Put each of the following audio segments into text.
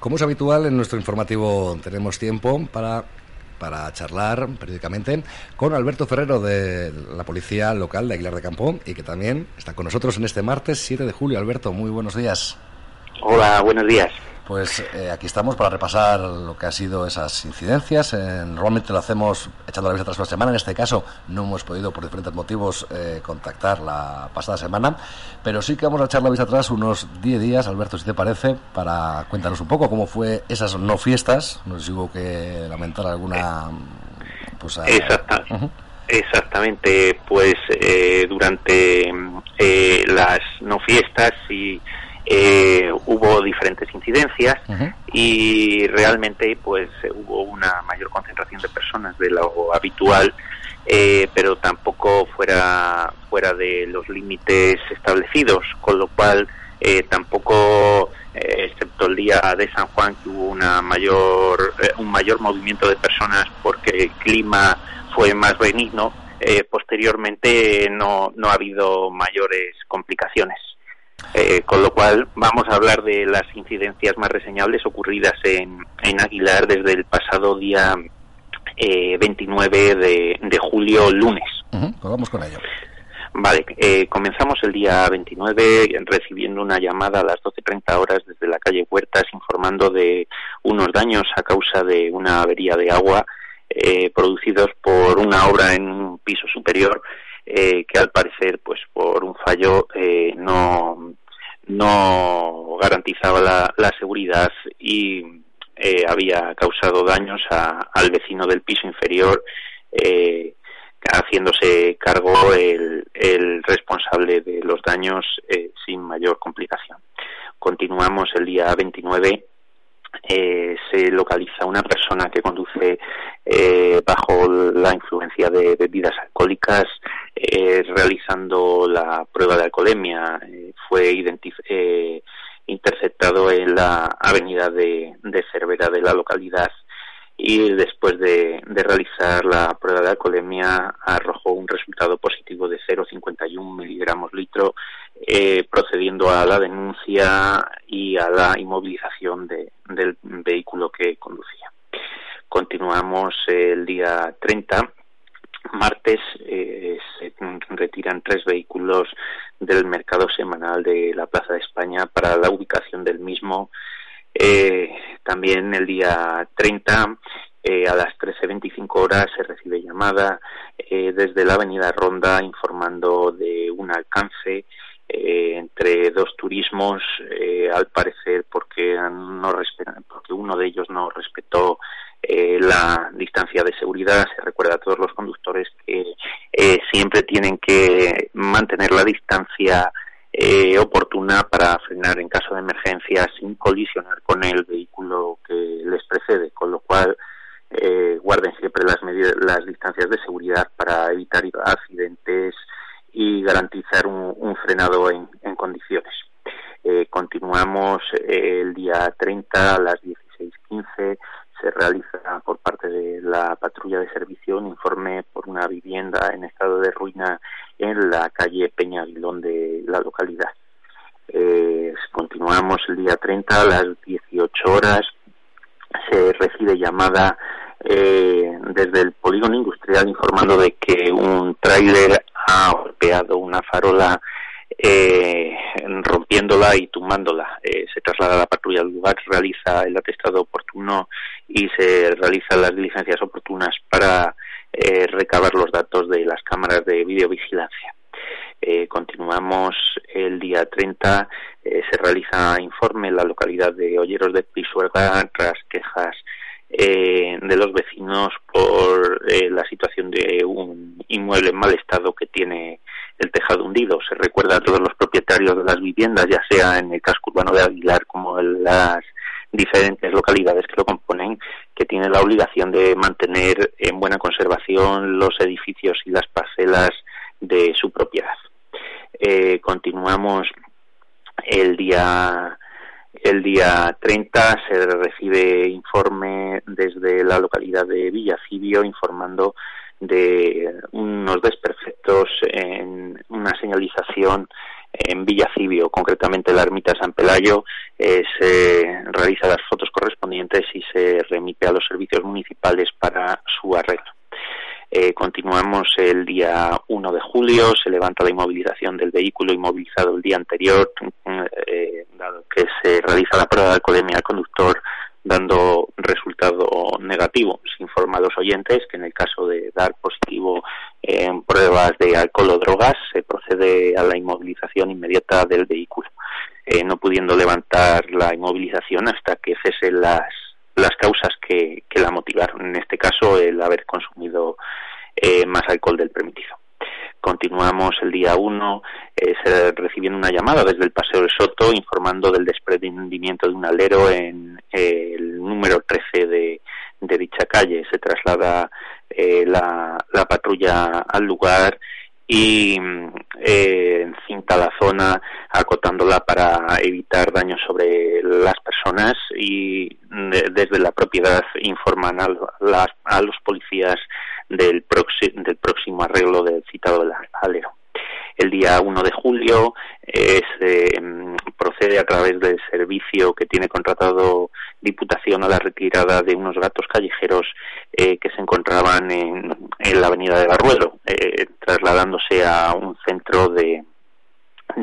Como es habitual, en nuestro informativo tenemos tiempo para para charlar periódicamente con Alberto Ferrero de la Policía Local de Aguilar de Campo y que también está con nosotros en este martes 7 de julio. Alberto, muy buenos días. Hola, buenos días. Pues eh, aquí estamos para repasar lo que ha sido esas incidencias. normalmente lo hacemos echando la vista tras una semana. En este caso no hemos podido, por diferentes motivos, eh, contactar la pasada semana. Pero sí que vamos a echar la vista atrás unos 10 días, Alberto, si te parece, para cuéntanos un poco cómo fue esas no fiestas. No sé si hubo que lamentar alguna... Pues, Exactamente, pues eh, durante las no fiestas y eh, hubo diferentes incidencias y realmente pues hubo una mayor concentración de personas de lo habitual eh, pero tampoco fuera fuera de los límites establecidos con lo cual eh, tampoco excepto el día de San Juan que hubo una mayor un mayor movimiento de personas porque el clima fue más benigno posteriormente no no ha habido mayores complicaciones eh, con lo cual vamos a hablar de las incidencias más reseñables ocurridas en, en Aguilar desde el pasado día eh, 29 de, de, julio, lunes. pues vamos con ello. Vale, eh, comenzamos el día 29 recibiendo una llamada a las 12.30 horas desde la calle Huertas informando de unos daños a causa de una avería de agua eh, producidos por una obra en un piso superior eh, que al parecer, pues por un fallo, eh, no, no garantizaba la, seguridad y eh, había causado daños al vecino del piso inferior, haciéndose cargo el, responsable de los daños sin mayor complicación. Continuamos el día 29 eh, se localiza una persona que conduce eh, bajo la influencia de bebidas alcohólicas eh, realizando la prueba de alcoholemia. Fue interceptado en la avenida de, Cervera de la localidad y después de, realizar la prueba de alcoholemia arrojó un resultado positivo de 0,51 miligramos litro, procediendo a la denuncia y a la inmovilización de, del vehículo que conducía. Continuamos el día 30 martes eh, se retiran tres vehículos del mercado semanal de la Plaza de España para la ubicación del mismo. Eh, también el día 30 eh, a las 13.25 horas se recibe llamada desde la Avenida Ronda informando de un alcance entre dos turismos, al parecer porque, no porque uno de ellos no respetó eh, la distancia de seguridad. Se recuerda a todos los conductores que siempre tienen que mantener la distancia oportuna para frenar en caso de emergencia sin colisionar con el vehículo que les precede, con lo cual guarden siempre las, las distancias de seguridad para evitar accidentes y garantizar un, frenado en, condiciones. Eh, continuamos eh, el día 30 a las 16.15. Se realiza por parte de la patrulla de servicio un informe por una vivienda en estado de ruina en la calle Peña de la localidad. Eh, continuamos el día 30 a las 18 horas. Se recibe llamada desde el polígono industrial informando de que un tráiler ha golpeado una farola eh, rompiéndola y tumbándola. Eh, traslada la patrulla al lugar, realiza el atestado oportuno y se realizan las diligencias oportunas para eh, recabar los datos de las cámaras de videovigilancia. continuamos el día 30, se realiza informe en la localidad de Olleros de Pisuerga tras quejas eh, de los vecinos por eh, la situación de un inmueble en mal estado que tiene el tejado hundido. Se recuerda a todos los propietarios de las viviendas, ya sea en el casco urbano de Aguilar como en las diferentes localidades que lo componen, que tienen la obligación de mantener en buena conservación los edificios y las parcelas de su propiedad. Eh, continuamos el día el día 30 se recibe informe desde la localidad de Villacibio informando de unos desperfectos en una señalización en Villacibio, concretamente la ermita San Pelayo, eh, se realiza las fotos correspondientes y se remite a los servicios municipales para su arreglo. Eh, continuamos el día 1 de julio, se levanta la inmovilización del vehículo inmovilizado el día anterior, eh, dado que se realiza la prueba de alcoholemia al conductor dando resultado negativo. Se informa a los oyentes que en el caso de dar positivo en pruebas de alcohol o drogas, se procede a la inmovilización inmediata del vehículo, eh, no pudiendo levantar la inmovilización hasta que cesen las, las causas que, la motivaron. En este caso, el haber consumido eh, más alcohol del permitido. Continuamos el día 1 eh, recibiendo una llamada desde el Paseo del Soto informando del desprendimiento de un alero en eh, el número 13 de, de dicha calle. Se traslada eh, la, la, patrulla al lugar y eh, cinta la zona acotándola para evitar daños sobre las personas y desde la propiedad informan a, a los policías del, del próximo arreglo del citado alero. El día 1 de julio eh, se procede a través del servicio que tiene contratado Diputación a la retirada de unos gatos callejeros eh, que se encontraban en, la avenida de Barruelo, eh, trasladándose a un centro de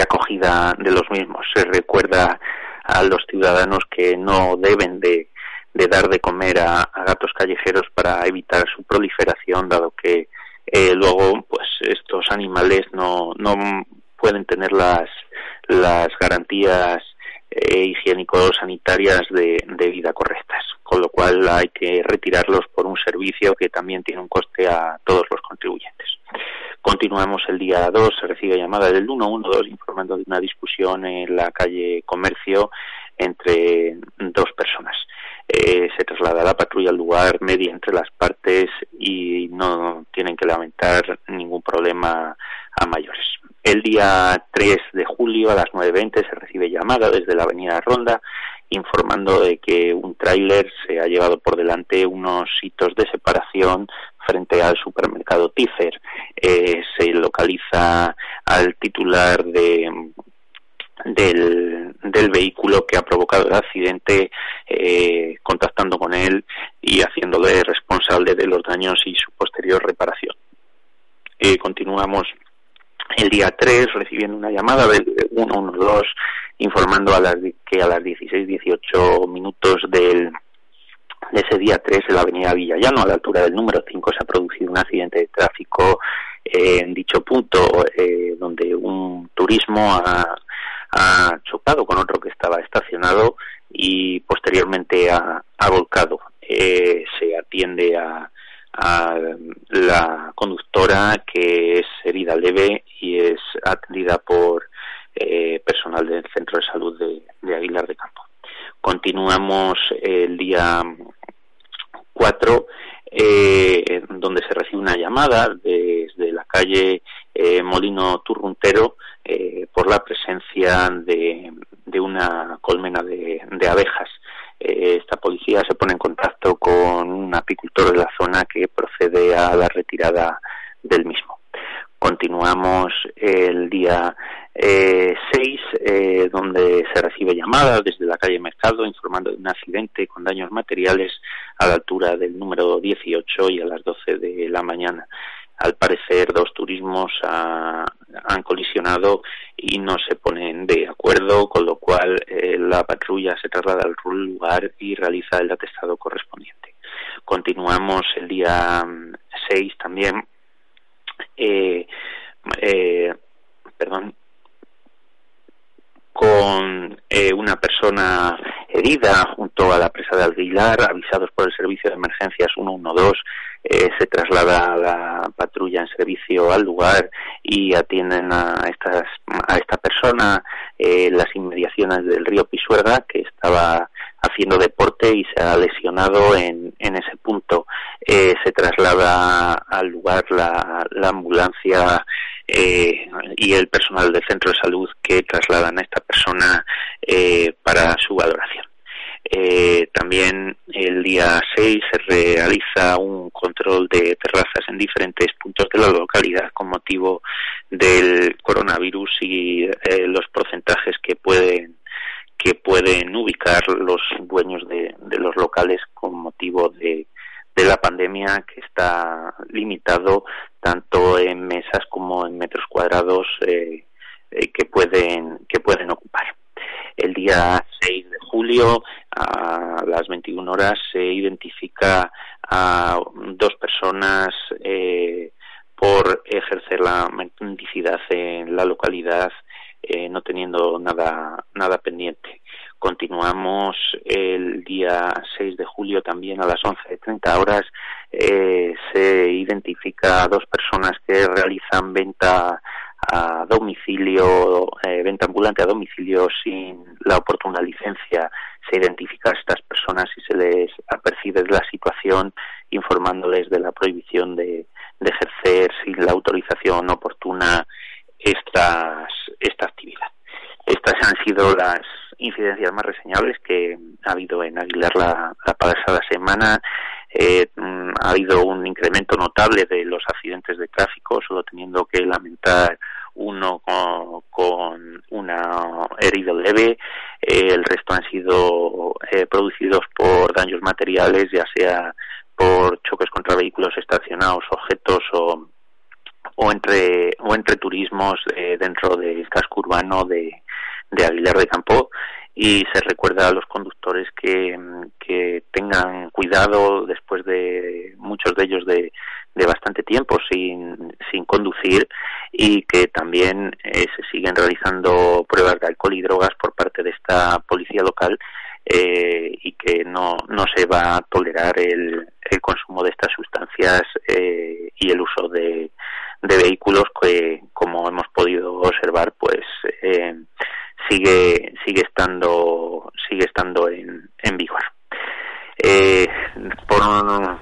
acogida de los mismos. Se recuerda a los ciudadanos que no deben de de dar de comer a, gatos callejeros para evitar su proliferación, dado que eh, luego pues estos animales no, no pueden tener las, las garantías eh, higiénico-sanitarias de, de, vida correctas, con lo cual hay que retirarlos por un servicio que también tiene un coste a todos los contribuyentes. Continuamos el día 2, se recibe llamada del 112 informando de una discusión en la calle Comercio entre dos personas. Eh, se traslada la patrulla al lugar, media entre las partes y no tienen que lamentar ningún problema a mayores. El día 3 de julio a las 9.20 se recibe llamada desde la avenida Ronda informando de que un tráiler se ha llevado por delante unos hitos de separación frente al supermercado Tífer. Eh, se localiza al titular de del, del vehículo que ha provocado el accidente, eh, contactando con él y haciéndole responsable de los daños y su posterior reparación. Eh, continuamos el día 3 recibiendo una llamada del 112 informando a las, que a las 16-18 minutos del, de ese día 3 en la avenida Villallano, a la altura del número 5, se ha producido un accidente de tráfico en dicho punto, eh, donde un turismo ha, ha chocado con otro que estaba estacionado y posteriormente ha, volcado. Eh, se atiende a, la conductora que es herida leve y es atendida por eh, personal del Centro de Salud de, Aguilar de Campo. Continuamos el día 4, eh, donde se recibe una llamada desde la calle Molino Turruntero eh, por la presencia de, una colmena de, abejas. Eh, esta policía se pone en contacto con un apicultor de la zona que procede a la retirada del mismo. Continuamos el día 6, eh, donde se recibe llamada desde la calle Mercado informando de un accidente con daños materiales a la altura del número 18 y a las 12 de la mañana al parecer dos turismos han colisionado y no se ponen de acuerdo, con lo cual eh, la patrulla se traslada al lugar y realiza el atestado correspondiente. Continuamos el día 6 mm, también, eh, eh, perdón, con una persona herida junto a la presa de Aguilar, avisados por el servicio de emergencias 112 eh, se traslada a la patrulla en servicio al lugar y atienden a, estas, a esta persona eh, las inmediaciones del río Pisuerga, que estaba haciendo deporte y se ha lesionado en, en ese punto. Eh, se traslada al lugar la, la ambulancia eh, y el personal del centro de salud que trasladan a esta persona eh, para su valoración. Eh, también el día 6 se realiza un control de terrazas en diferentes puntos de la localidad con motivo del coronavirus y eh, los porcentajes que pueden que pueden ubicar los dueños de, los locales con motivo de, de la pandemia que está limitado tanto en mesas como en metros cuadrados eh, eh, que pueden que pueden ocupar. El día 6 de julio a las 21 horas se identifica a dos personas eh, por ejercer la mendicidad en la localidad eh, no teniendo nada nada pendiente. Continuamos el día 6 de julio también a las 11.30 horas. Eh, se identifica a dos personas que realizan venta a domicilio, eh, venta ambulante a domicilio sin la oportuna licencia. Se identifica a estas personas y se les apercibe de la situación informándoles de la prohibición de, ejercer sin la autorización oportuna estas, esta actividad. Estas han sido las incidencias más reseñables que ha habido en Aguilar la, pasada semana. Eh, mm, ha habido un incremento notable de los accidentes de tráfico, solo teniendo que lamentar uno con, una herido leve, eh, el resto han sido eh, producidos por daños materiales, ya sea por choques contra vehículos estacionados, objetos o, o entre o entre turismos eh, dentro del casco urbano de, de Aguilar de Campo y se recuerda a los conductores que, que tengan cuidado después de muchos de ellos de, de bastante tiempo sin, sin conducir y que también eh, se siguen realizando pruebas de alcohol y drogas por parte de esta policía local eh, y que no, no se va a tolerar el, el consumo de estas sustancias eh, y el uso de, de vehículos que, como hemos podido observar, pues eh, sigue sigue estando sigue estando en, en vigor. Eh, por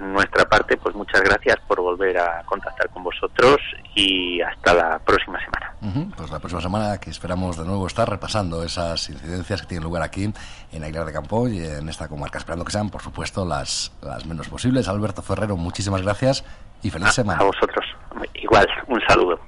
nuestra parte, pues muchas gracias por volver a contactar con vosotros y hasta la próxima semana. pues la próxima semana que esperamos de nuevo estar repasando esas incidencias que tienen lugar aquí en Aguilar de Campo y en esta comarca, esperando que sean, por supuesto, las, las menos posibles. Alberto Ferrero, muchísimas gracias y feliz semana. A vosotros. Igual, un saludo.